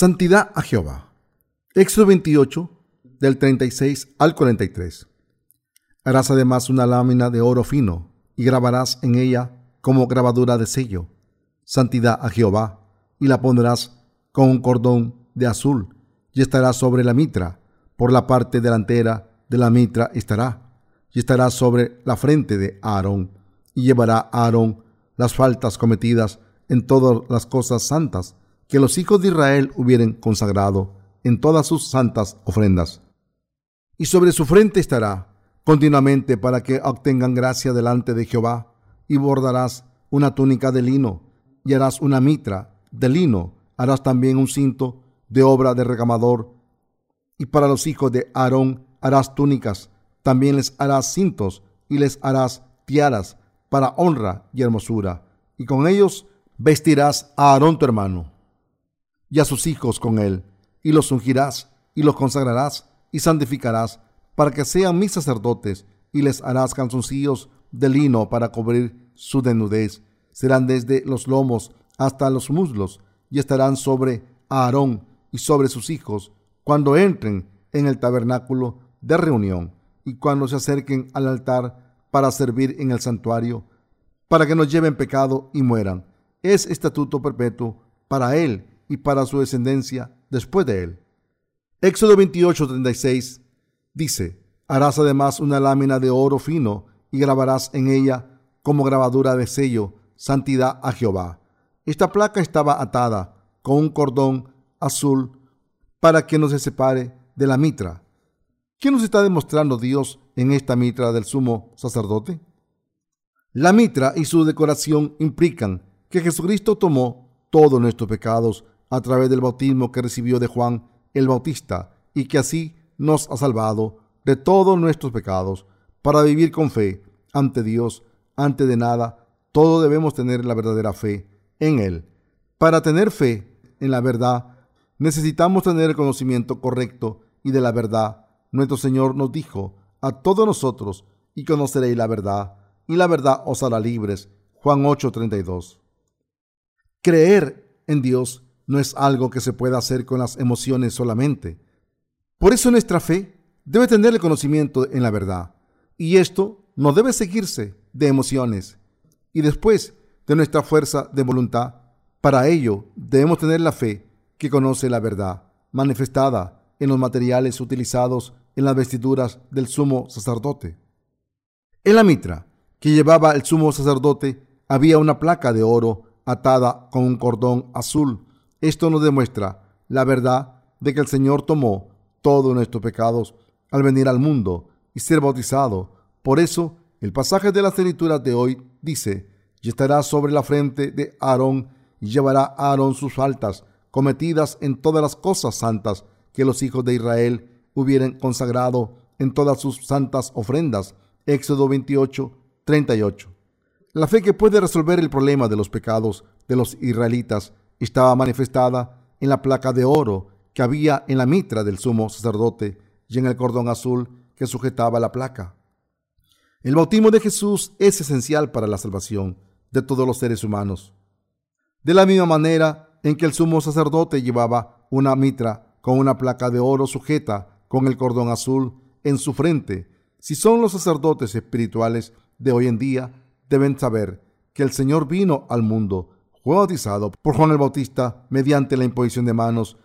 Santidad a Jehová. Éxodo 28, del 36 al 43. Harás además una lámina de oro fino y grabarás en ella como grabadura de sello. Santidad a Jehová. Y la pondrás con un cordón de azul y estará sobre la mitra. Por la parte delantera de la mitra estará y estará sobre la frente de Aarón. Y llevará a Aarón las faltas cometidas en todas las cosas santas que los hijos de Israel hubieran consagrado en todas sus santas ofrendas. Y sobre su frente estará continuamente para que obtengan gracia delante de Jehová, y bordarás una túnica de lino, y harás una mitra de lino, harás también un cinto de obra de regamador, y para los hijos de Aarón harás túnicas, también les harás cintos, y les harás tiaras para honra y hermosura, y con ellos vestirás a Aarón tu hermano y a sus hijos con él, y los ungirás, y los consagrarás, y santificarás, para que sean mis sacerdotes, y les harás calzoncillos de lino para cubrir su desnudez. Serán desde los lomos hasta los muslos, y estarán sobre Aarón y sobre sus hijos, cuando entren en el tabernáculo de reunión, y cuando se acerquen al altar para servir en el santuario, para que no lleven pecado y mueran. Es estatuto perpetuo para él y para su descendencia después de él. Éxodo 28, 36 dice, harás además una lámina de oro fino y grabarás en ella como grabadura de sello, santidad a Jehová. Esta placa estaba atada con un cordón azul para que no se separe de la mitra. ¿Qué nos está demostrando Dios en esta mitra del sumo sacerdote? La mitra y su decoración implican que Jesucristo tomó todos nuestros pecados a través del bautismo que recibió de Juan el Bautista y que así nos ha salvado de todos nuestros pecados para vivir con fe ante Dios. Antes de nada, todo debemos tener la verdadera fe en Él. Para tener fe en la verdad, necesitamos tener el conocimiento correcto y de la verdad. Nuestro Señor nos dijo a todos nosotros, y conoceréis la verdad, y la verdad os hará libres. Juan 8:32. Creer en Dios no es algo que se pueda hacer con las emociones solamente. Por eso nuestra fe debe tener el conocimiento en la verdad. Y esto no debe seguirse de emociones y después de nuestra fuerza de voluntad. Para ello debemos tener la fe que conoce la verdad, manifestada en los materiales utilizados en las vestiduras del sumo sacerdote. En la mitra que llevaba el sumo sacerdote había una placa de oro atada con un cordón azul esto nos demuestra la verdad de que el Señor tomó todos nuestros pecados al venir al mundo y ser bautizado. Por eso, el pasaje de las escrituras de hoy dice, y estará sobre la frente de Aarón y llevará a Aarón sus faltas cometidas en todas las cosas santas que los hijos de Israel hubieran consagrado en todas sus santas ofrendas. Éxodo 28, 38. La fe que puede resolver el problema de los pecados de los israelitas estaba manifestada en la placa de oro que había en la mitra del sumo sacerdote y en el cordón azul que sujetaba la placa. El bautismo de Jesús es esencial para la salvación de todos los seres humanos. De la misma manera en que el sumo sacerdote llevaba una mitra con una placa de oro sujeta con el cordón azul en su frente, si son los sacerdotes espirituales de hoy en día, deben saber que el Señor vino al mundo fue bautizado por Juan el Bautista mediante la imposición de manos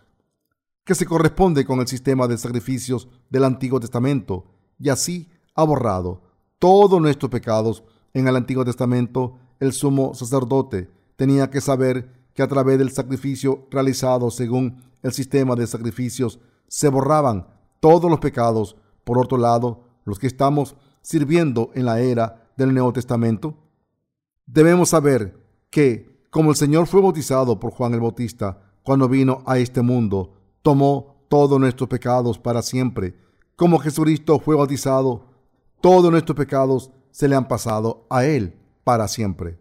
que se corresponde con el sistema de sacrificios del Antiguo Testamento y así ha borrado todos nuestros pecados. En el Antiguo Testamento, el sumo sacerdote tenía que saber que a través del sacrificio realizado según el sistema de sacrificios se borraban todos los pecados. Por otro lado, los que estamos sirviendo en la era del Nuevo Testamento, debemos saber que como el Señor fue bautizado por Juan el Bautista cuando vino a este mundo, tomó todos nuestros pecados para siempre. Como Jesucristo fue bautizado, todos nuestros pecados se le han pasado a Él para siempre.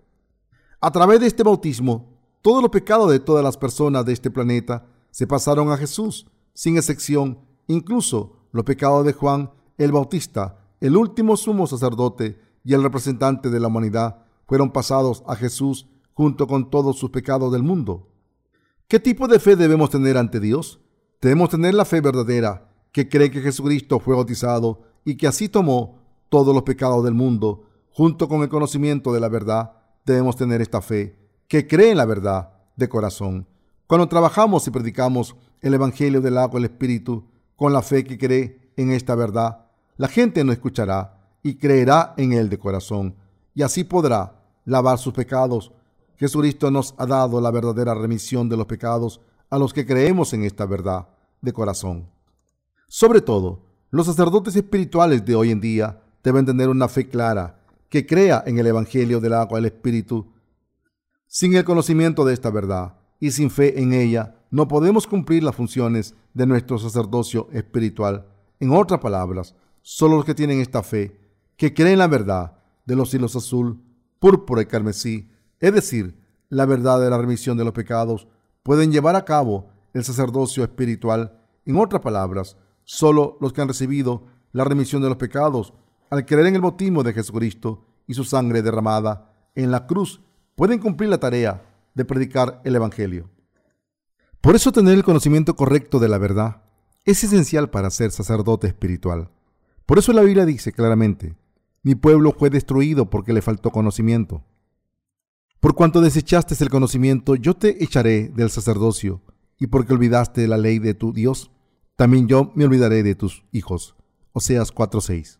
A través de este bautismo, todos los pecados de todas las personas de este planeta se pasaron a Jesús, sin excepción, incluso los pecados de Juan el Bautista, el último sumo sacerdote y el representante de la humanidad, fueron pasados a Jesús junto con todos sus pecados del mundo. ¿Qué tipo de fe debemos tener ante Dios? Debemos tener la fe verdadera, que cree que Jesucristo fue bautizado y que así tomó todos los pecados del mundo, junto con el conocimiento de la verdad. Debemos tener esta fe, que cree en la verdad de corazón. Cuando trabajamos y predicamos el Evangelio del agua y el Espíritu, con la fe que cree en esta verdad, la gente nos escuchará y creerá en Él de corazón, y así podrá lavar sus pecados. Jesucristo nos ha dado la verdadera remisión de los pecados a los que creemos en esta verdad de corazón. Sobre todo, los sacerdotes espirituales de hoy en día deben tener una fe clara que crea en el Evangelio del agua y el Espíritu. Sin el conocimiento de esta verdad y sin fe en ella, no podemos cumplir las funciones de nuestro sacerdocio espiritual. En otras palabras, solo los que tienen esta fe que creen la verdad de los hilos azul, púrpura y carmesí, es decir, la verdad de la remisión de los pecados, pueden llevar a cabo el sacerdocio espiritual. En otras palabras, solo los que han recibido la remisión de los pecados al creer en el bautismo de Jesucristo y su sangre derramada en la cruz pueden cumplir la tarea de predicar el Evangelio. Por eso tener el conocimiento correcto de la verdad es esencial para ser sacerdote espiritual. Por eso la Biblia dice claramente, mi pueblo fue destruido porque le faltó conocimiento. Por cuanto desechaste el conocimiento, yo te echaré del sacerdocio, y porque olvidaste la ley de tu Dios, también yo me olvidaré de tus hijos. Oseas 4:6.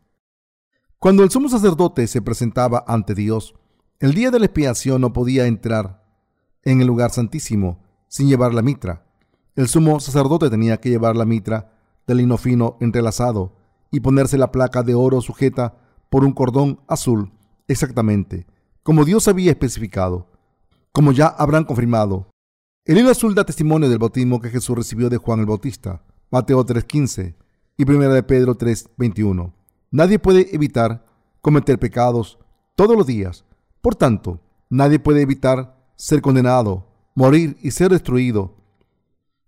Cuando el sumo sacerdote se presentaba ante Dios, el día de la expiación no podía entrar en el lugar santísimo sin llevar la mitra. El sumo sacerdote tenía que llevar la mitra de lino fino entrelazado y ponerse la placa de oro sujeta por un cordón azul, exactamente, como Dios había especificado, como ya habrán confirmado. El hilo azul da testimonio del bautismo que Jesús recibió de Juan el Bautista, Mateo 3.15 y 1 de Pedro 3.21. Nadie puede evitar cometer pecados todos los días. Por tanto, nadie puede evitar ser condenado, morir y ser destruido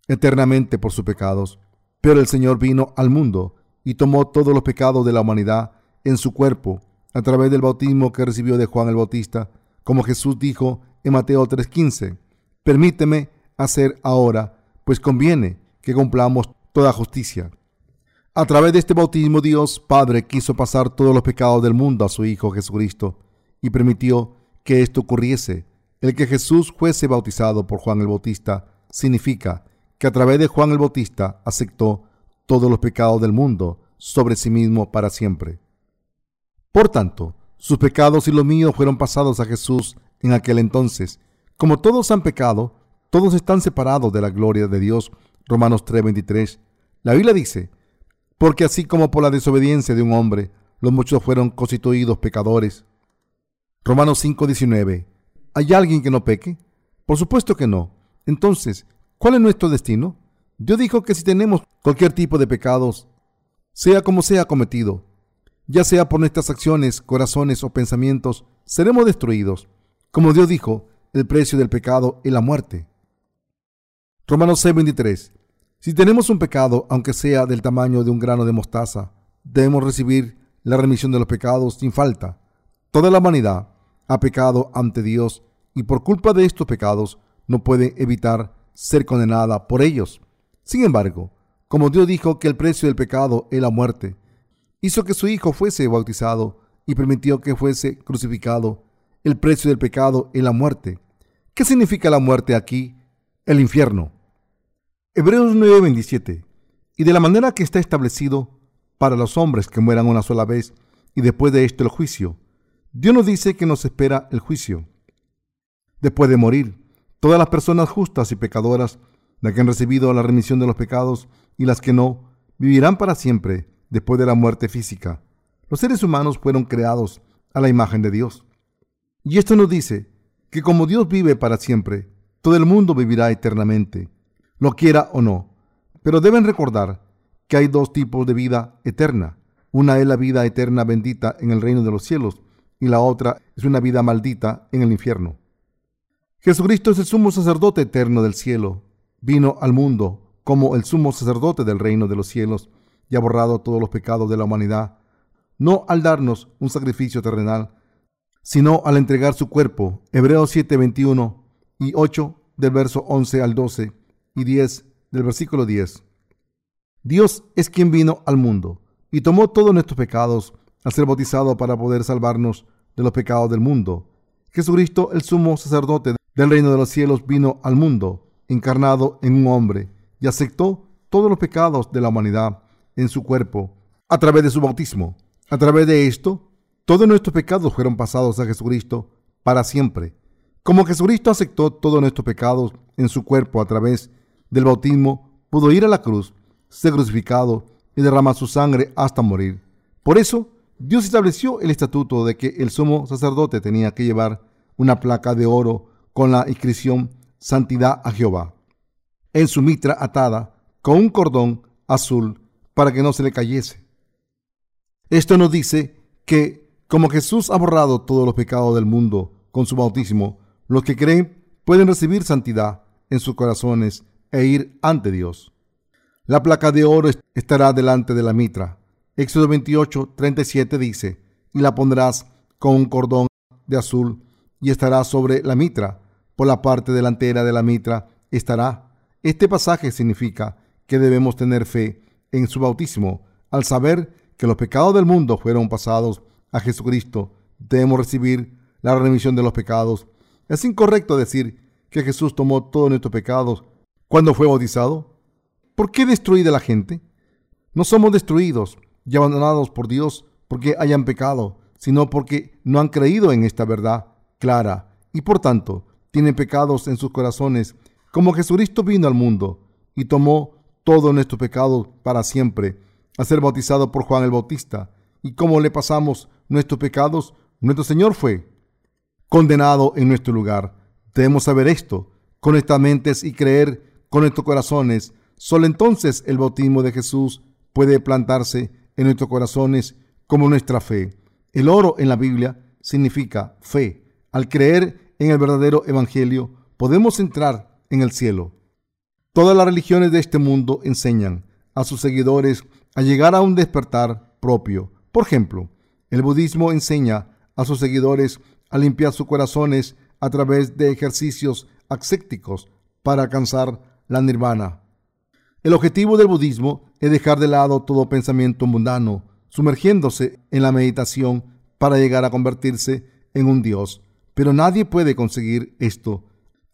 eternamente por sus pecados. Pero el Señor vino al mundo y tomó todos los pecados de la humanidad en su cuerpo a través del bautismo que recibió de Juan el Bautista, como Jesús dijo en Mateo 3:15, permíteme hacer ahora, pues conviene que cumplamos toda justicia. A través de este bautismo Dios Padre quiso pasar todos los pecados del mundo a su Hijo Jesucristo y permitió que esto ocurriese. El que Jesús fuese bautizado por Juan el Bautista significa que a través de Juan el Bautista aceptó todos los pecados del mundo sobre sí mismo para siempre. Por tanto, sus pecados y los míos fueron pasados a Jesús en aquel entonces. Como todos han pecado, todos están separados de la gloria de Dios. Romanos 3:23. La Biblia dice, porque así como por la desobediencia de un hombre, los muchos fueron constituidos pecadores. Romanos 5:19. ¿Hay alguien que no peque? Por supuesto que no. Entonces, ¿cuál es nuestro destino? Dios dijo que si tenemos cualquier tipo de pecados, sea como sea cometido, ya sea por nuestras acciones, corazones o pensamientos, seremos destruidos. Como Dios dijo, el precio del pecado es la muerte. Romanos 6:23. Si tenemos un pecado, aunque sea del tamaño de un grano de mostaza, debemos recibir la remisión de los pecados sin falta. Toda la humanidad ha pecado ante Dios y por culpa de estos pecados no puede evitar ser condenada por ellos. Sin embargo, como Dios dijo que el precio del pecado es la muerte, hizo que su Hijo fuese bautizado y permitió que fuese crucificado. El precio del pecado es la muerte. ¿Qué significa la muerte aquí? El infierno. Hebreos 9:27. Y de la manera que está establecido para los hombres que mueran una sola vez y después de esto el juicio. Dios nos dice que nos espera el juicio. Después de morir, todas las personas justas y pecadoras, las que han recibido la remisión de los pecados y las que no, vivirán para siempre después de la muerte física. Los seres humanos fueron creados a la imagen de Dios. Y esto nos dice que como Dios vive para siempre, todo el mundo vivirá eternamente, lo quiera o no. Pero deben recordar que hay dos tipos de vida eterna. Una es la vida eterna bendita en el reino de los cielos y la otra es una vida maldita en el infierno. Jesucristo es el sumo sacerdote eterno del cielo. Vino al mundo como el sumo sacerdote del reino de los cielos y ha borrado todos los pecados de la humanidad, no al darnos un sacrificio terrenal, sino al entregar su cuerpo. Hebreos 7, 21 y 8 del verso 11 al 12 y 10 del versículo 10. Dios es quien vino al mundo y tomó todos nuestros pecados al ser bautizado para poder salvarnos de los pecados del mundo. Jesucristo, el sumo sacerdote del reino de los cielos, vino al mundo, encarnado en un hombre, y aceptó todos los pecados de la humanidad en su cuerpo a través de su bautismo. A través de esto, todos nuestros pecados fueron pasados a Jesucristo para siempre. Como Jesucristo aceptó todos nuestros pecados en su cuerpo a través del bautismo, pudo ir a la cruz, ser crucificado y derramar su sangre hasta morir. Por eso, Dios estableció el estatuto de que el sumo sacerdote tenía que llevar una placa de oro con la inscripción Santidad a Jehová en su mitra atada con un cordón azul para que no se le cayese. Esto nos dice que como Jesús ha borrado todos los pecados del mundo con su bautismo, los que creen pueden recibir santidad en sus corazones e ir ante Dios. La placa de oro estará delante de la mitra. Éxodo 28, 37 dice, y la pondrás con un cordón de azul y estará sobre la mitra. Por la parte delantera de la mitra estará. Este pasaje significa que debemos tener fe en su bautismo. Al saber que los pecados del mundo fueron pasados a Jesucristo, debemos recibir la remisión de los pecados. Es incorrecto decir que Jesús tomó todos nuestros pecados cuando fue bautizado. ¿Por qué destruir la gente? No somos destruidos y abandonados por Dios porque hayan pecado, sino porque no han creído en esta verdad clara y por tanto tienen pecados en sus corazones, como Jesucristo vino al mundo y tomó todos nuestros pecados para siempre, a ser bautizado por Juan el Bautista. Y como le pasamos nuestros pecados, nuestro Señor fue condenado en nuestro lugar. Debemos saber esto con nuestras mentes y creer con nuestros corazones Solo entonces el bautismo de Jesús puede plantarse en nuestros corazones como nuestra fe. El oro en la Biblia significa fe. Al creer en el verdadero Evangelio, podemos entrar en el cielo. Todas las religiones de este mundo enseñan a sus seguidores a llegar a un despertar propio. Por ejemplo, el budismo enseña a sus seguidores a limpiar sus corazones a través de ejercicios ascéticos para alcanzar la nirvana. El objetivo del budismo es dejar de lado todo pensamiento mundano, sumergiéndose en la meditación para llegar a convertirse en un dios. Pero nadie puede conseguir esto.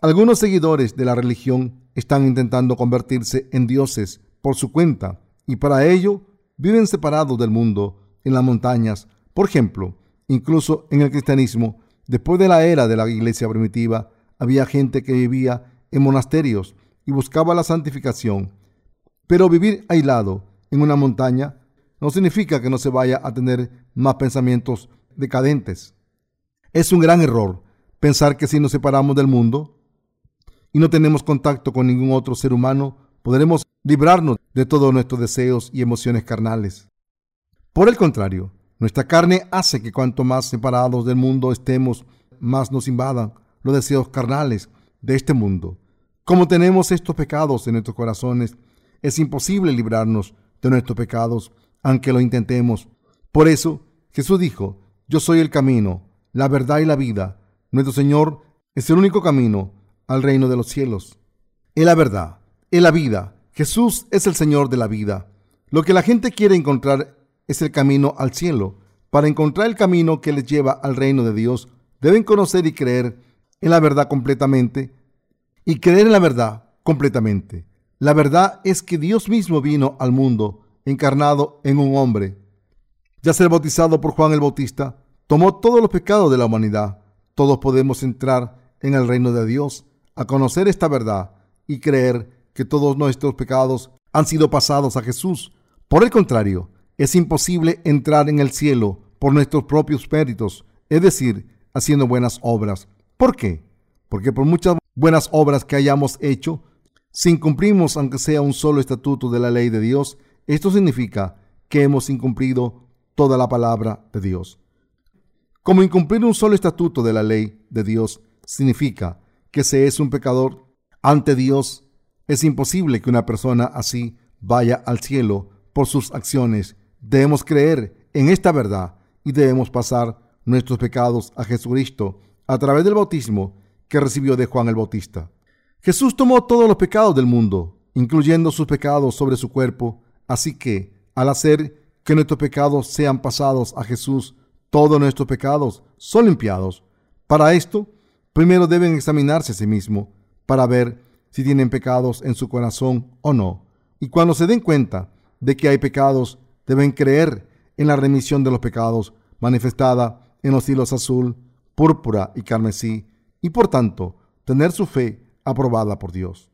Algunos seguidores de la religión están intentando convertirse en dioses por su cuenta y para ello viven separados del mundo en las montañas. Por ejemplo, incluso en el cristianismo, después de la era de la iglesia primitiva, había gente que vivía en monasterios y buscaba la santificación pero vivir aislado en una montaña no significa que no se vaya a tener más pensamientos decadentes. Es un gran error pensar que si nos separamos del mundo y no tenemos contacto con ningún otro ser humano, podremos librarnos de todos nuestros deseos y emociones carnales. Por el contrario, nuestra carne hace que cuanto más separados del mundo estemos, más nos invadan los deseos carnales de este mundo. Como tenemos estos pecados en nuestros corazones, es imposible librarnos de nuestros pecados, aunque lo intentemos. Por eso Jesús dijo, yo soy el camino, la verdad y la vida. Nuestro Señor es el único camino al reino de los cielos. Es la verdad, es la vida. Jesús es el Señor de la vida. Lo que la gente quiere encontrar es el camino al cielo. Para encontrar el camino que les lleva al reino de Dios, deben conocer y creer en la verdad completamente y creer en la verdad completamente. La verdad es que Dios mismo vino al mundo encarnado en un hombre. Ya ser bautizado por Juan el Bautista, tomó todos los pecados de la humanidad. Todos podemos entrar en el reino de Dios a conocer esta verdad y creer que todos nuestros pecados han sido pasados a Jesús. Por el contrario, es imposible entrar en el cielo por nuestros propios méritos, es decir, haciendo buenas obras. ¿Por qué? Porque por muchas buenas obras que hayamos hecho, si incumplimos aunque sea un solo estatuto de la ley de Dios, esto significa que hemos incumplido toda la palabra de Dios. Como incumplir un solo estatuto de la ley de Dios significa que se es un pecador ante Dios, es imposible que una persona así vaya al cielo por sus acciones. Debemos creer en esta verdad y debemos pasar nuestros pecados a Jesucristo a través del bautismo que recibió de Juan el Bautista. Jesús tomó todos los pecados del mundo, incluyendo sus pecados sobre su cuerpo, así que, al hacer que nuestros pecados sean pasados a Jesús, todos nuestros pecados son limpiados. Para esto, primero deben examinarse a sí mismos para ver si tienen pecados en su corazón o no. Y cuando se den cuenta de que hay pecados, deben creer en la remisión de los pecados manifestada en los hilos azul, púrpura y carmesí, y por tanto tener su fe aprobada por Dios.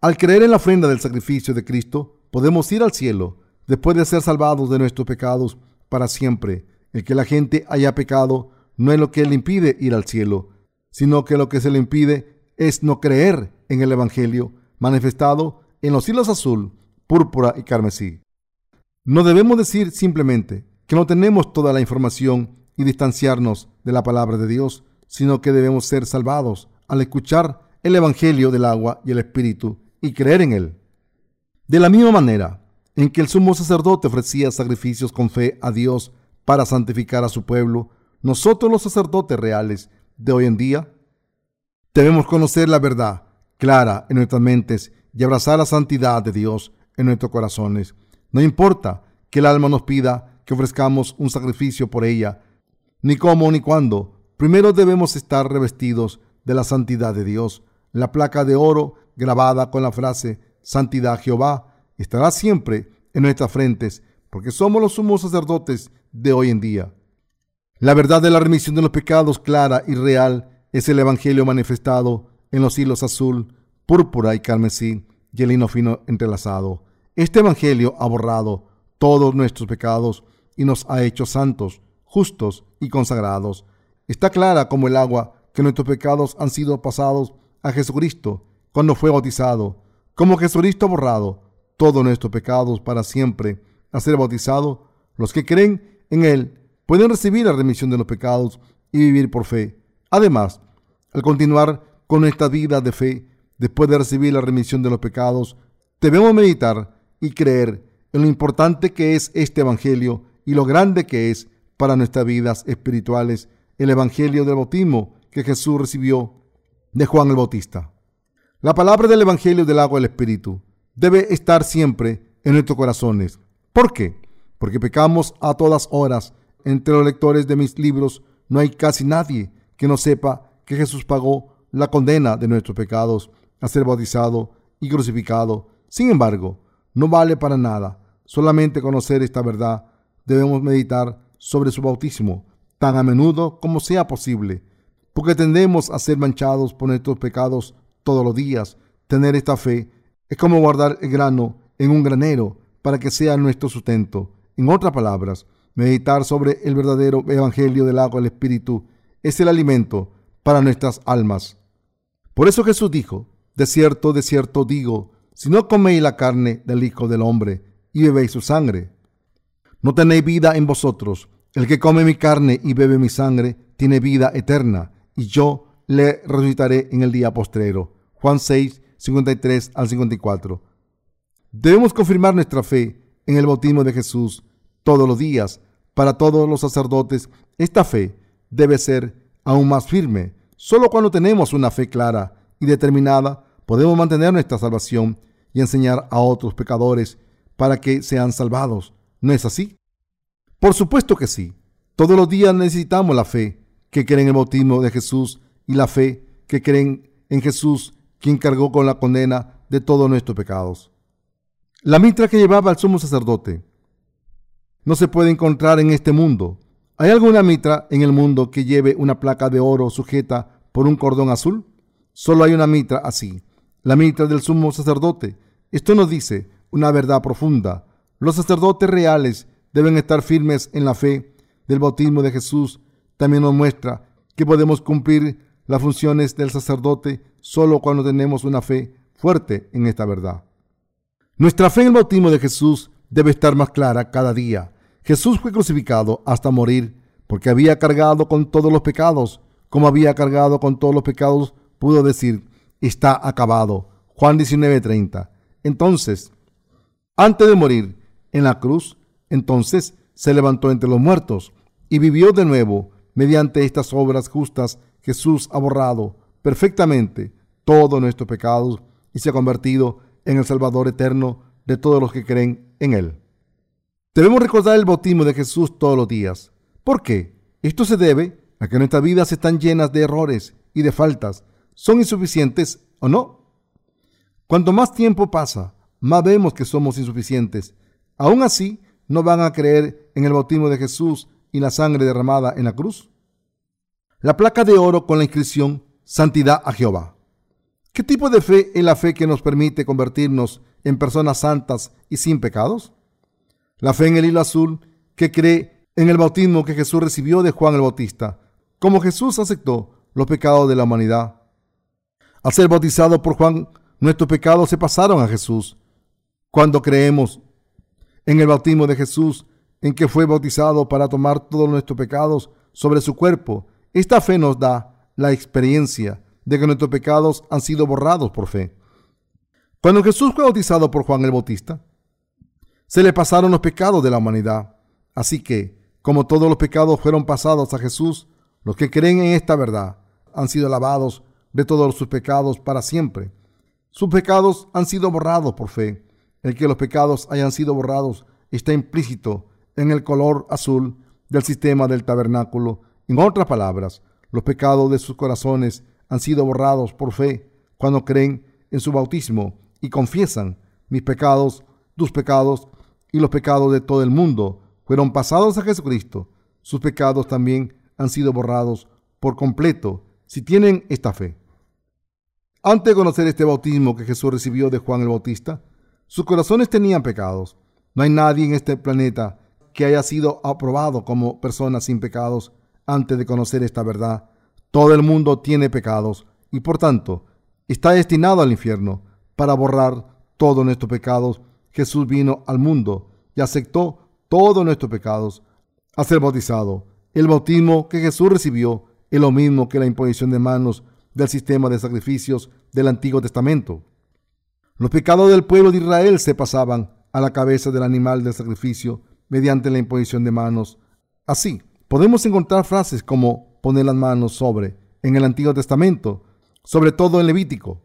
Al creer en la ofrenda del sacrificio de Cristo, podemos ir al cielo después de ser salvados de nuestros pecados para siempre. El que la gente haya pecado no es lo que le impide ir al cielo, sino que lo que se le impide es no creer en el Evangelio manifestado en los hilos azul, púrpura y carmesí. No debemos decir simplemente que no tenemos toda la información y distanciarnos de la palabra de Dios, sino que debemos ser salvados al escuchar el Evangelio del agua y el Espíritu y creer en él. De la misma manera en que el sumo sacerdote ofrecía sacrificios con fe a Dios para santificar a su pueblo, nosotros los sacerdotes reales de hoy en día debemos conocer la verdad clara en nuestras mentes y abrazar la santidad de Dios en nuestros corazones. No importa que el alma nos pida que ofrezcamos un sacrificio por ella, ni cómo ni cuándo. Primero debemos estar revestidos de la santidad de Dios. La placa de oro grabada con la frase Santidad Jehová estará siempre en nuestras frentes, porque somos los sumos sacerdotes de hoy en día. La verdad de la remisión de los pecados clara y real es el Evangelio manifestado en los hilos azul, púrpura y carmesí y el lino fino entrelazado. Este Evangelio ha borrado todos nuestros pecados y nos ha hecho santos, justos y consagrados. Está clara como el agua que nuestros pecados han sido pasados a Jesucristo cuando fue bautizado, como Jesucristo ha borrado todos nuestros pecados para siempre a ser bautizado, los que creen en Él pueden recibir la remisión de los pecados y vivir por fe. Además, al continuar con nuestra vida de fe, después de recibir la remisión de los pecados, debemos meditar y creer en lo importante que es este Evangelio y lo grande que es para nuestras vidas espirituales el Evangelio del bautismo que Jesús recibió de Juan el Bautista. La palabra del Evangelio del agua del Espíritu debe estar siempre en nuestros corazones. ¿Por qué? Porque pecamos a todas horas. Entre los lectores de mis libros no hay casi nadie que no sepa que Jesús pagó la condena de nuestros pecados a ser bautizado y crucificado. Sin embargo, no vale para nada solamente conocer esta verdad. Debemos meditar sobre su bautismo tan a menudo como sea posible, porque tendemos a ser manchados por nuestros pecados todos los días. Tener esta fe es como guardar el grano en un granero para que sea nuestro sustento. En otras palabras, meditar sobre el verdadero evangelio del agua del Espíritu es el alimento para nuestras almas. Por eso Jesús dijo, de cierto, de cierto digo, si no coméis la carne del Hijo del Hombre y bebéis su sangre, no tenéis vida en vosotros. El que come mi carne y bebe mi sangre tiene vida eterna, y yo le resucitaré en el día postrero. Juan 6, 53 al 54. Debemos confirmar nuestra fe en el bautismo de Jesús todos los días. Para todos los sacerdotes, esta fe debe ser aún más firme. Solo cuando tenemos una fe clara y determinada, podemos mantener nuestra salvación y enseñar a otros pecadores para que sean salvados. ¿No es así? Por supuesto que sí. Todos los días necesitamos la fe que creen en el bautismo de Jesús y la fe que creen en Jesús quien cargó con la condena de todos nuestros pecados. La mitra que llevaba el sumo sacerdote no se puede encontrar en este mundo. ¿Hay alguna mitra en el mundo que lleve una placa de oro sujeta por un cordón azul? Solo hay una mitra así, la mitra del sumo sacerdote. Esto nos dice una verdad profunda. Los sacerdotes reales deben estar firmes en la fe del bautismo de Jesús. También nos muestra que podemos cumplir las funciones del sacerdote solo cuando tenemos una fe fuerte en esta verdad. Nuestra fe en el bautismo de Jesús debe estar más clara cada día. Jesús fue crucificado hasta morir porque había cargado con todos los pecados. Como había cargado con todos los pecados, pudo decir, está acabado. Juan 19:30. Entonces, antes de morir en la cruz, entonces se levantó entre los muertos y vivió de nuevo mediante estas obras justas. Jesús ha borrado perfectamente todos nuestros pecados y se ha convertido en el Salvador eterno de todos los que creen en Él. Debemos recordar el bautismo de Jesús todos los días. ¿Por qué? Esto se debe a que nuestras vidas están llenas de errores y de faltas. ¿Son insuficientes o no? Cuanto más tiempo pasa, más vemos que somos insuficientes. Aún así, ¿no van a creer en el bautismo de Jesús y la sangre derramada en la cruz? La placa de oro con la inscripción Santidad a Jehová. ¿Qué tipo de fe es la fe que nos permite convertirnos en personas santas y sin pecados? La fe en el hilo azul que cree en el bautismo que Jesús recibió de Juan el Bautista, como Jesús aceptó los pecados de la humanidad. Al ser bautizado por Juan, nuestros pecados se pasaron a Jesús. Cuando creemos en el bautismo de Jesús, en que fue bautizado para tomar todos nuestros pecados sobre su cuerpo, esta fe nos da la experiencia de que nuestros pecados han sido borrados por fe. Cuando Jesús fue bautizado por Juan el Bautista, se le pasaron los pecados de la humanidad. Así que, como todos los pecados fueron pasados a Jesús, los que creen en esta verdad han sido lavados de todos sus pecados para siempre. Sus pecados han sido borrados por fe. El que los pecados hayan sido borrados está implícito en el color azul del sistema del tabernáculo. En otras palabras, los pecados de sus corazones han sido borrados por fe cuando creen en su bautismo y confiesan mis pecados, tus pecados y los pecados de todo el mundo fueron pasados a Jesucristo. Sus pecados también han sido borrados por completo si tienen esta fe. Antes de conocer este bautismo que Jesús recibió de Juan el Bautista, sus corazones tenían pecados. No hay nadie en este planeta que haya sido aprobado como persona sin pecados antes de conocer esta verdad. Todo el mundo tiene pecados y por tanto está destinado al infierno. Para borrar todos nuestros pecados, Jesús vino al mundo y aceptó todos nuestros pecados. A ser bautizado, el bautismo que Jesús recibió es lo mismo que la imposición de manos del sistema de sacrificios del Antiguo Testamento. Los pecados del pueblo de Israel se pasaban a la cabeza del animal del sacrificio mediante la imposición de manos. Así, podemos encontrar frases como poner las manos sobre en el Antiguo Testamento, sobre todo en Levítico.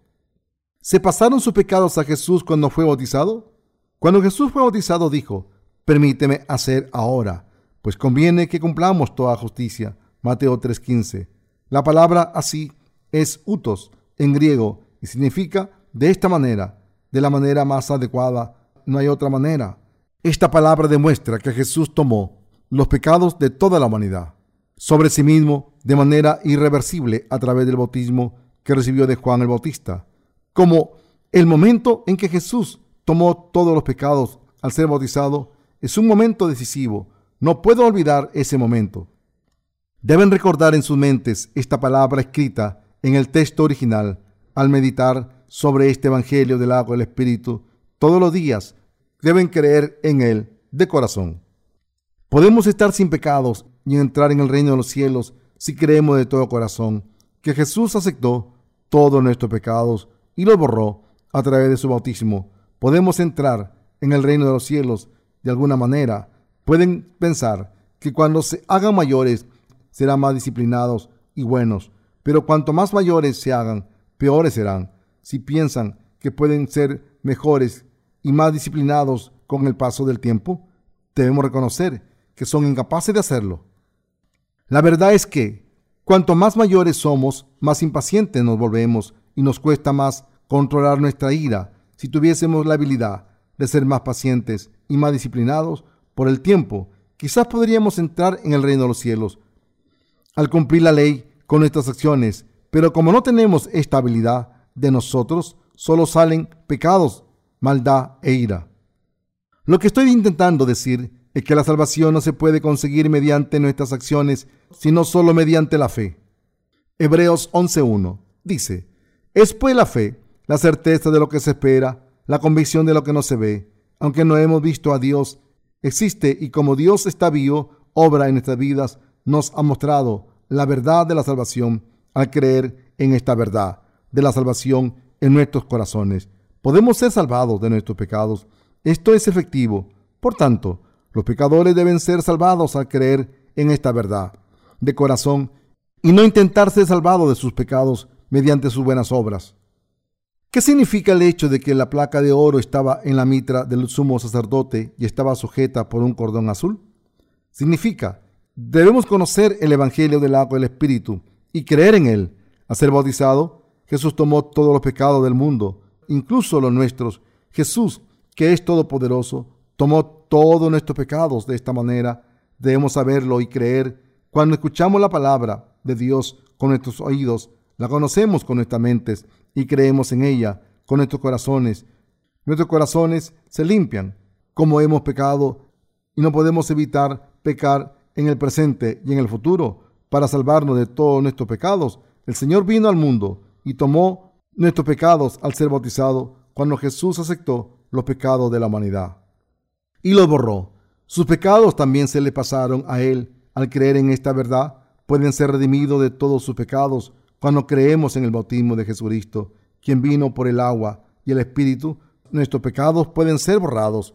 ¿Se pasaron sus pecados a Jesús cuando fue bautizado? Cuando Jesús fue bautizado dijo, permíteme hacer ahora pues conviene que cumplamos toda justicia. Mateo 3:15. La palabra así es utos en griego y significa de esta manera, de la manera más adecuada. No hay otra manera. Esta palabra demuestra que Jesús tomó los pecados de toda la humanidad sobre sí mismo de manera irreversible a través del bautismo que recibió de Juan el Bautista. Como el momento en que Jesús tomó todos los pecados al ser bautizado es un momento decisivo no puedo olvidar ese momento. Deben recordar en sus mentes esta palabra escrita en el texto original al meditar sobre este Evangelio del agua del Espíritu todos los días. Deben creer en él de corazón. Podemos estar sin pecados y entrar en el reino de los cielos si creemos de todo corazón que Jesús aceptó todos nuestros pecados y los borró a través de su bautismo. Podemos entrar en el reino de los cielos de alguna manera Pueden pensar que cuando se hagan mayores serán más disciplinados y buenos, pero cuanto más mayores se hagan, peores serán. Si piensan que pueden ser mejores y más disciplinados con el paso del tiempo, debemos reconocer que son incapaces de hacerlo. La verdad es que cuanto más mayores somos, más impacientes nos volvemos y nos cuesta más controlar nuestra ira. Si tuviésemos la habilidad de ser más pacientes y más disciplinados, por el tiempo, quizás podríamos entrar en el reino de los cielos al cumplir la ley con nuestras acciones, pero como no tenemos esta habilidad de nosotros, solo salen pecados, maldad e ira. Lo que estoy intentando decir es que la salvación no se puede conseguir mediante nuestras acciones, sino solo mediante la fe. Hebreos 11.1 dice, es pues la fe, la certeza de lo que se espera, la convicción de lo que no se ve, aunque no hemos visto a Dios, existe y como Dios está vivo, obra en nuestras vidas, nos ha mostrado la verdad de la salvación al creer en esta verdad de la salvación en nuestros corazones. Podemos ser salvados de nuestros pecados. Esto es efectivo. Por tanto, los pecadores deben ser salvados al creer en esta verdad de corazón y no intentar ser salvados de sus pecados mediante sus buenas obras. ¿Qué significa el hecho de que la placa de oro estaba en la mitra del sumo sacerdote y estaba sujeta por un cordón azul? Significa, debemos conocer el Evangelio del agua del Espíritu y creer en él. A ser bautizado, Jesús tomó todos los pecados del mundo, incluso los nuestros. Jesús, que es todopoderoso, tomó todos nuestros pecados de esta manera. Debemos saberlo y creer. Cuando escuchamos la palabra de Dios con nuestros oídos, la conocemos con nuestras mentes y creemos en ella con nuestros corazones. Nuestros corazones se limpian como hemos pecado y no podemos evitar pecar en el presente y en el futuro para salvarnos de todos nuestros pecados. El Señor vino al mundo y tomó nuestros pecados al ser bautizado cuando Jesús aceptó los pecados de la humanidad y los borró. Sus pecados también se le pasaron a él al creer en esta verdad. Pueden ser redimidos de todos sus pecados cuando creemos en el bautismo de Jesucristo, quien vino por el agua y el Espíritu, nuestros pecados pueden ser borrados.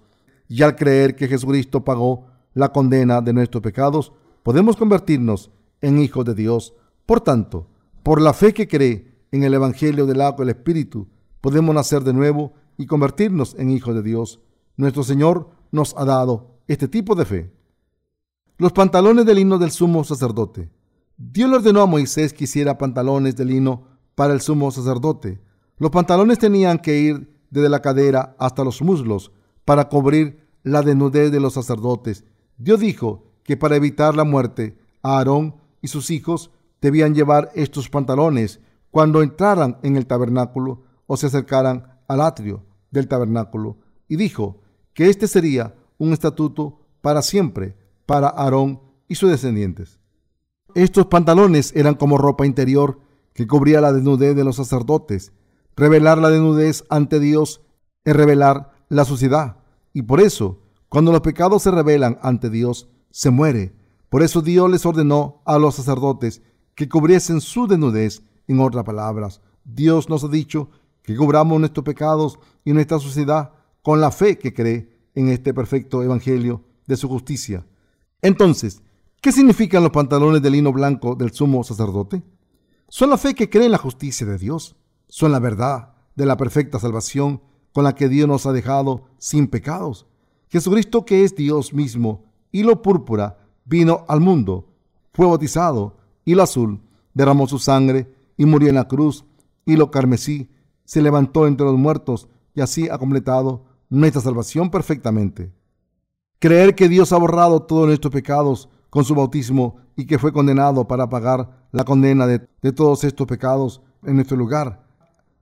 Y al creer que Jesucristo pagó la condena de nuestros pecados, podemos convertirnos en hijos de Dios. Por tanto, por la fe que cree en el Evangelio del agua y el Espíritu, podemos nacer de nuevo y convertirnos en hijos de Dios. Nuestro Señor nos ha dado este tipo de fe. Los pantalones de lino del sumo sacerdote. Dios le ordenó a Moisés que hiciera pantalones de lino para el sumo sacerdote. Los pantalones tenían que ir desde la cadera hasta los muslos para cubrir la desnudez de los sacerdotes. Dios dijo que para evitar la muerte, Aarón y sus hijos debían llevar estos pantalones cuando entraran en el tabernáculo o se acercaran al atrio del tabernáculo. Y dijo que este sería un estatuto para siempre para Aarón y sus descendientes. Estos pantalones eran como ropa interior que cubría la desnudez de los sacerdotes. Revelar la desnudez ante Dios es revelar la suciedad. Y por eso, cuando los pecados se revelan ante Dios, se muere. Por eso Dios les ordenó a los sacerdotes que cubriesen su desnudez. En otras palabras, Dios nos ha dicho que cubramos nuestros pecados y nuestra suciedad con la fe que cree en este perfecto evangelio de su justicia. Entonces, ¿Qué significan los pantalones de lino blanco del sumo sacerdote? Son la fe que cree en la justicia de Dios. Son la verdad de la perfecta salvación con la que Dios nos ha dejado sin pecados. Jesucristo, que es Dios mismo, y lo púrpura, vino al mundo, fue bautizado, y lo azul, derramó su sangre y murió en la cruz, y lo carmesí, se levantó entre los muertos y así ha completado nuestra salvación perfectamente. Creer que Dios ha borrado todos nuestros pecados con su bautismo y que fue condenado para pagar la condena de, todos estos pecados en nuestro lugar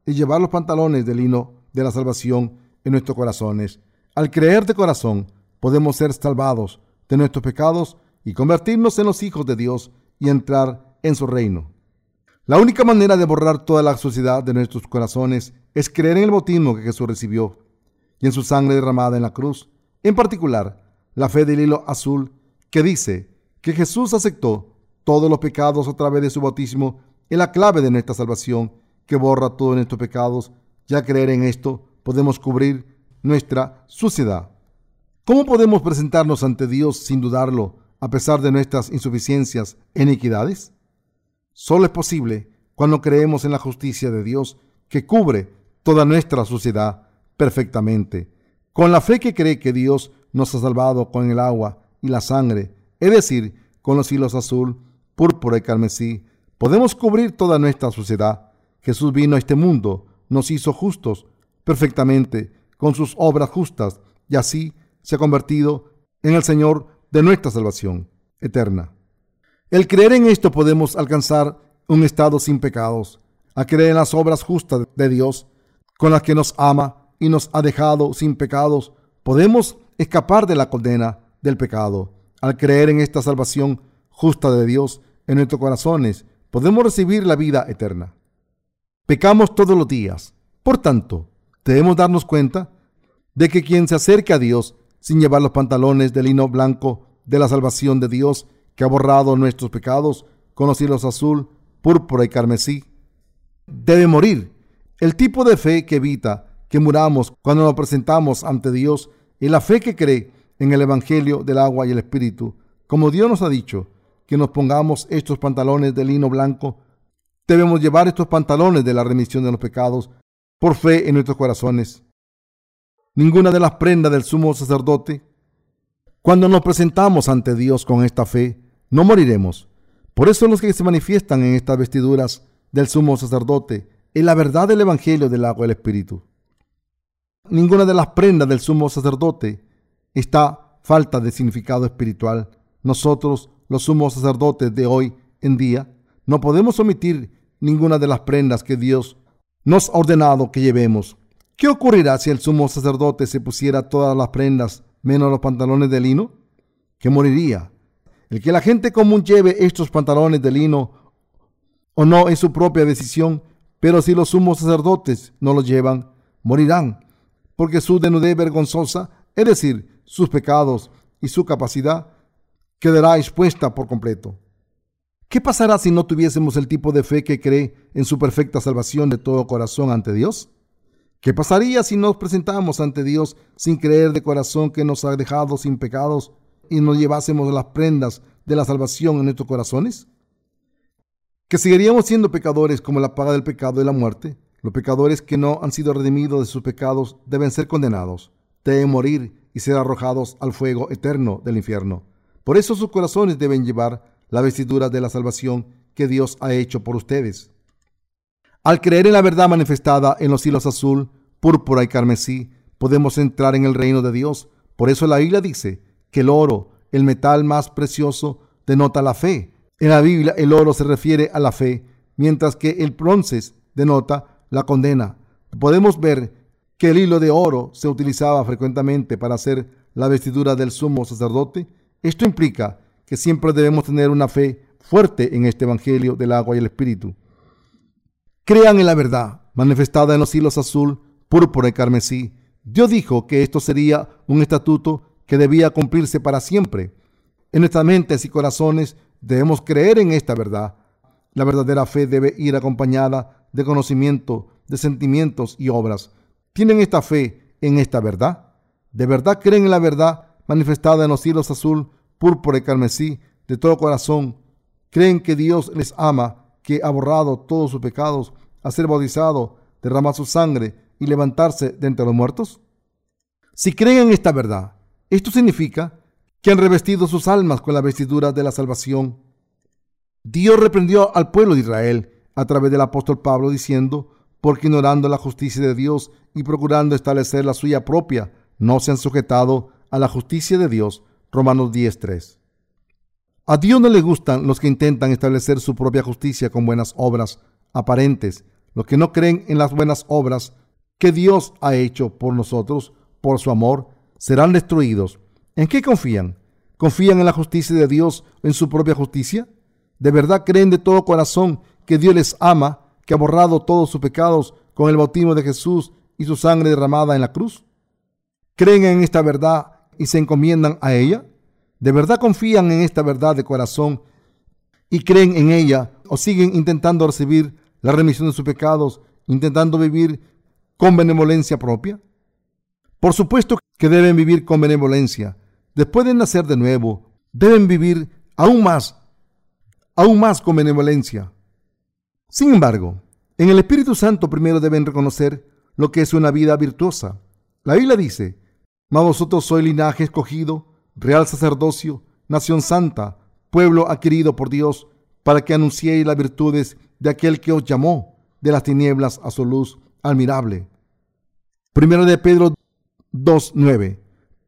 y llevar los pantalones de lino de la salvación en nuestros corazones. Al creer de corazón, podemos ser salvados de nuestros pecados y convertirnos en los hijos de Dios y entrar en su reino. La única manera de borrar toda la suciedad de nuestros corazones es creer en el bautismo que Jesús recibió y en su sangre derramada en la cruz. En particular, la fe del hilo azul que dice, que Jesús aceptó todos los pecados a través de su bautismo es la clave de nuestra salvación que borra todos nuestros pecados. Ya creer en esto podemos cubrir nuestra suciedad. ¿Cómo podemos presentarnos ante Dios sin dudarlo a pesar de nuestras insuficiencias e iniquidades? Solo es posible cuando creemos en la justicia de Dios que cubre toda nuestra suciedad perfectamente. Con la fe que cree que Dios nos ha salvado con el agua y la sangre es decir, con los hilos azul, púrpura y carmesí, podemos cubrir toda nuestra suciedad. Jesús vino a este mundo, nos hizo justos perfectamente con sus obras justas y así se ha convertido en el Señor de nuestra salvación eterna. El creer en esto podemos alcanzar un estado sin pecados, a creer en las obras justas de Dios, con las que nos ama y nos ha dejado sin pecados, podemos escapar de la condena del pecado al creer en esta salvación justa de Dios en nuestros corazones, podemos recibir la vida eterna. Pecamos todos los días. Por tanto, debemos darnos cuenta de que quien se acerca a Dios sin llevar los pantalones de lino blanco de la salvación de Dios que ha borrado nuestros pecados con los hilos azul, púrpura y carmesí, debe morir. El tipo de fe que evita que muramos cuando nos presentamos ante Dios y la fe que cree en el Evangelio del agua y el Espíritu. Como Dios nos ha dicho que nos pongamos estos pantalones de lino blanco, debemos llevar estos pantalones de la remisión de los pecados por fe en nuestros corazones. Ninguna de las prendas del sumo sacerdote, cuando nos presentamos ante Dios con esta fe, no moriremos. Por eso los que se manifiestan en estas vestiduras del sumo sacerdote en la verdad del Evangelio del agua del Espíritu. Ninguna de las prendas del sumo sacerdote está falta de significado espiritual. Nosotros, los sumos sacerdotes de hoy en día, no podemos omitir ninguna de las prendas que Dios nos ha ordenado que llevemos. ¿Qué ocurrirá si el sumo sacerdote se pusiera todas las prendas menos los pantalones de lino? Que moriría. El que la gente común lleve estos pantalones de lino o no es su propia decisión, pero si los sumos sacerdotes no los llevan, morirán, porque su denudez vergonzosa, es decir, sus pecados y su capacidad, quedará expuesta por completo. ¿Qué pasará si no tuviésemos el tipo de fe que cree en su perfecta salvación de todo corazón ante Dios? ¿Qué pasaría si nos presentamos ante Dios sin creer de corazón que nos ha dejado sin pecados y nos llevásemos las prendas de la salvación en nuestros corazones? que seguiríamos siendo pecadores como la paga del pecado y la muerte. Los pecadores que no han sido redimidos de sus pecados deben ser condenados, deben morir y ser arrojados al fuego eterno del infierno. Por eso sus corazones deben llevar la vestidura de la salvación que Dios ha hecho por ustedes. Al creer en la verdad manifestada en los hilos azul, púrpura y carmesí, podemos entrar en el reino de Dios. Por eso la Biblia dice que el oro, el metal más precioso, denota la fe en la Biblia el oro se refiere a la fe, mientras que el bronce denota la condena. Podemos ver que el hilo de oro se utilizaba frecuentemente para hacer la vestidura del sumo sacerdote. Esto implica que siempre debemos tener una fe fuerte en este Evangelio del agua y el Espíritu. Crean en la verdad, manifestada en los hilos azul, púrpura y carmesí. Dios dijo que esto sería un estatuto que debía cumplirse para siempre. En nuestras mentes y corazones Debemos creer en esta verdad. La verdadera fe debe ir acompañada de conocimiento, de sentimientos y obras. ¿Tienen esta fe en esta verdad? ¿De verdad creen en la verdad manifestada en los cielos azul, púrpura y carmesí de todo corazón? ¿Creen que Dios les ama, que ha borrado todos sus pecados, a ser bautizado, derramar su sangre y levantarse de entre los muertos? Si creen en esta verdad, esto significa que han revestido sus almas con la vestidura de la salvación. Dios reprendió al pueblo de Israel a través del apóstol Pablo diciendo, porque ignorando la justicia de Dios y procurando establecer la suya propia, no se han sujetado a la justicia de Dios. Romanos 10.3. A Dios no le gustan los que intentan establecer su propia justicia con buenas obras aparentes, los que no creen en las buenas obras que Dios ha hecho por nosotros, por su amor, serán destruidos ¿En qué confían? ¿Confían en la justicia de Dios en su propia justicia? ¿De verdad creen de todo corazón que Dios les ama, que ha borrado todos sus pecados con el bautismo de Jesús y su sangre derramada en la cruz? ¿Creen en esta verdad y se encomiendan a ella? ¿De verdad confían en esta verdad de corazón y creen en ella o siguen intentando recibir la remisión de sus pecados, intentando vivir con benevolencia propia? Por supuesto que deben vivir con benevolencia, después de nacer de nuevo, deben vivir aún más, aún más con benevolencia. Sin embargo, en el Espíritu Santo primero deben reconocer lo que es una vida virtuosa. La Biblia dice, mas vosotros sois linaje escogido, real sacerdocio, nación santa, pueblo adquirido por Dios, para que anunciéis las virtudes de aquel que os llamó de las tinieblas a su luz admirable. Primero de Pedro 2.9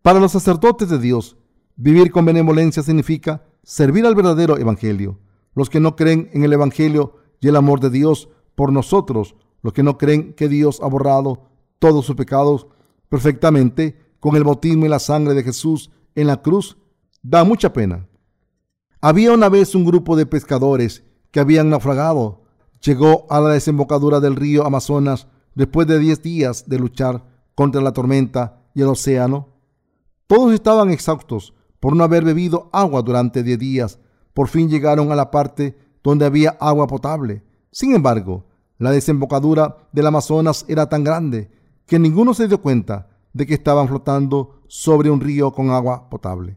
para los sacerdotes de Dios, vivir con benevolencia significa servir al verdadero Evangelio. Los que no creen en el Evangelio y el amor de Dios por nosotros, los que no creen que Dios ha borrado todos sus pecados perfectamente con el bautismo y la sangre de Jesús en la cruz, da mucha pena. Había una vez un grupo de pescadores que habían naufragado. Llegó a la desembocadura del río Amazonas después de diez días de luchar contra la tormenta y el océano todos estaban exhaustos por no haber bebido agua durante diez días. Por fin llegaron a la parte donde había agua potable. Sin embargo, la desembocadura del Amazonas era tan grande que ninguno se dio cuenta de que estaban flotando sobre un río con agua potable.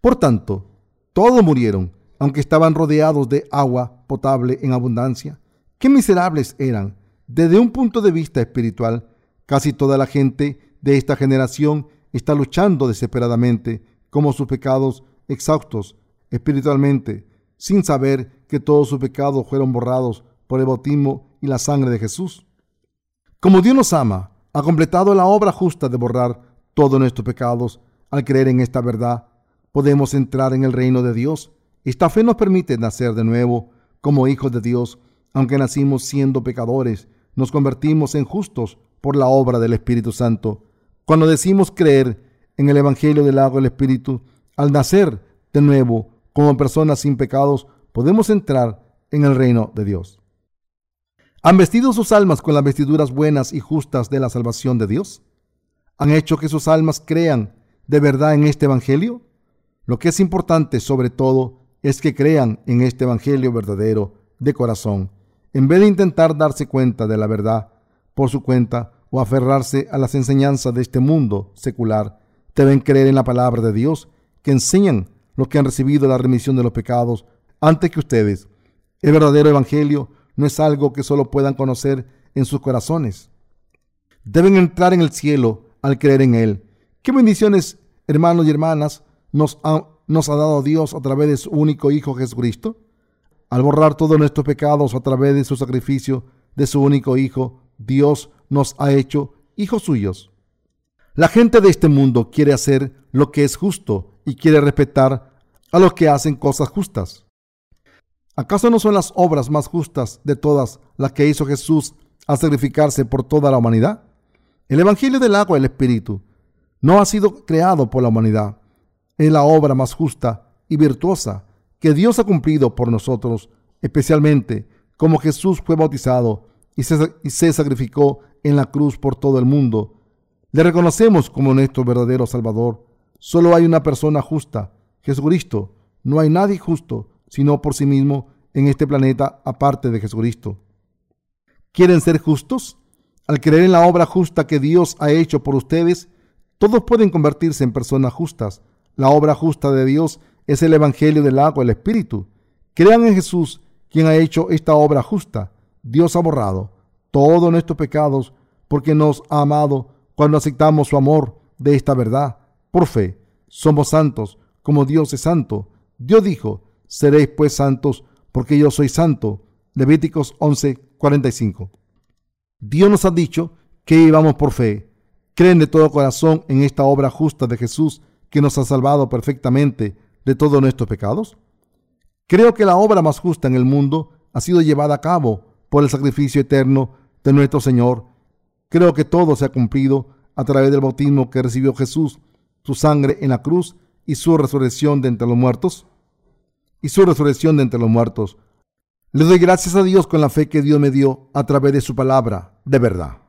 Por tanto, todos murieron, aunque estaban rodeados de agua potable en abundancia. Qué miserables eran. Desde un punto de vista espiritual, casi toda la gente de esta generación está luchando desesperadamente como sus pecados exhaustos espiritualmente, sin saber que todos sus pecados fueron borrados por el bautismo y la sangre de Jesús. Como Dios nos ama, ha completado la obra justa de borrar todos nuestros pecados. Al creer en esta verdad, podemos entrar en el reino de Dios. Esta fe nos permite nacer de nuevo como hijos de Dios. Aunque nacimos siendo pecadores, nos convertimos en justos por la obra del Espíritu Santo. Cuando decimos creer en el Evangelio del agua del Espíritu, al nacer de nuevo como personas sin pecados, podemos entrar en el reino de Dios. ¿Han vestido sus almas con las vestiduras buenas y justas de la salvación de Dios? ¿Han hecho que sus almas crean de verdad en este Evangelio? Lo que es importante sobre todo es que crean en este Evangelio verdadero de corazón, en vez de intentar darse cuenta de la verdad por su cuenta o aferrarse a las enseñanzas de este mundo secular. Deben creer en la palabra de Dios que enseñan los que han recibido la remisión de los pecados antes que ustedes. El verdadero Evangelio no es algo que solo puedan conocer en sus corazones. Deben entrar en el cielo al creer en Él. ¿Qué bendiciones, hermanos y hermanas, nos ha, nos ha dado Dios a través de su único Hijo Jesucristo? Al borrar todos nuestros pecados a través de su sacrificio de su único Hijo, Dios nos ha hecho hijos suyos. La gente de este mundo quiere hacer lo que es justo y quiere respetar a los que hacen cosas justas. ¿Acaso no son las obras más justas de todas las que hizo Jesús al sacrificarse por toda la humanidad? El Evangelio del agua y el Espíritu no ha sido creado por la humanidad. Es la obra más justa y virtuosa que Dios ha cumplido por nosotros, especialmente como Jesús fue bautizado y se, y se sacrificó en la cruz por todo el mundo. Le reconocemos como nuestro verdadero Salvador. Solo hay una persona justa, Jesucristo. No hay nadie justo sino por sí mismo en este planeta aparte de Jesucristo. ¿Quieren ser justos? Al creer en la obra justa que Dios ha hecho por ustedes, todos pueden convertirse en personas justas. La obra justa de Dios es el Evangelio del agua, el Espíritu. Crean en Jesús, quien ha hecho esta obra justa. Dios ha borrado todos nuestros pecados porque nos ha amado cuando aceptamos su amor de esta verdad. Por fe, somos santos como Dios es santo. Dios dijo, Seréis pues santos, porque yo soy santo. Levíticos 11:45. Dios nos ha dicho que íbamos por fe. Creen de todo corazón en esta obra justa de Jesús que nos ha salvado perfectamente de todos nuestros pecados. Creo que la obra más justa en el mundo ha sido llevada a cabo por el sacrificio eterno de nuestro Señor. Creo que todo se ha cumplido a través del bautismo que recibió Jesús, su sangre en la cruz y su resurrección de entre los muertos y su resurrección de entre los muertos. Le doy gracias a Dios con la fe que Dios me dio a través de su palabra de verdad.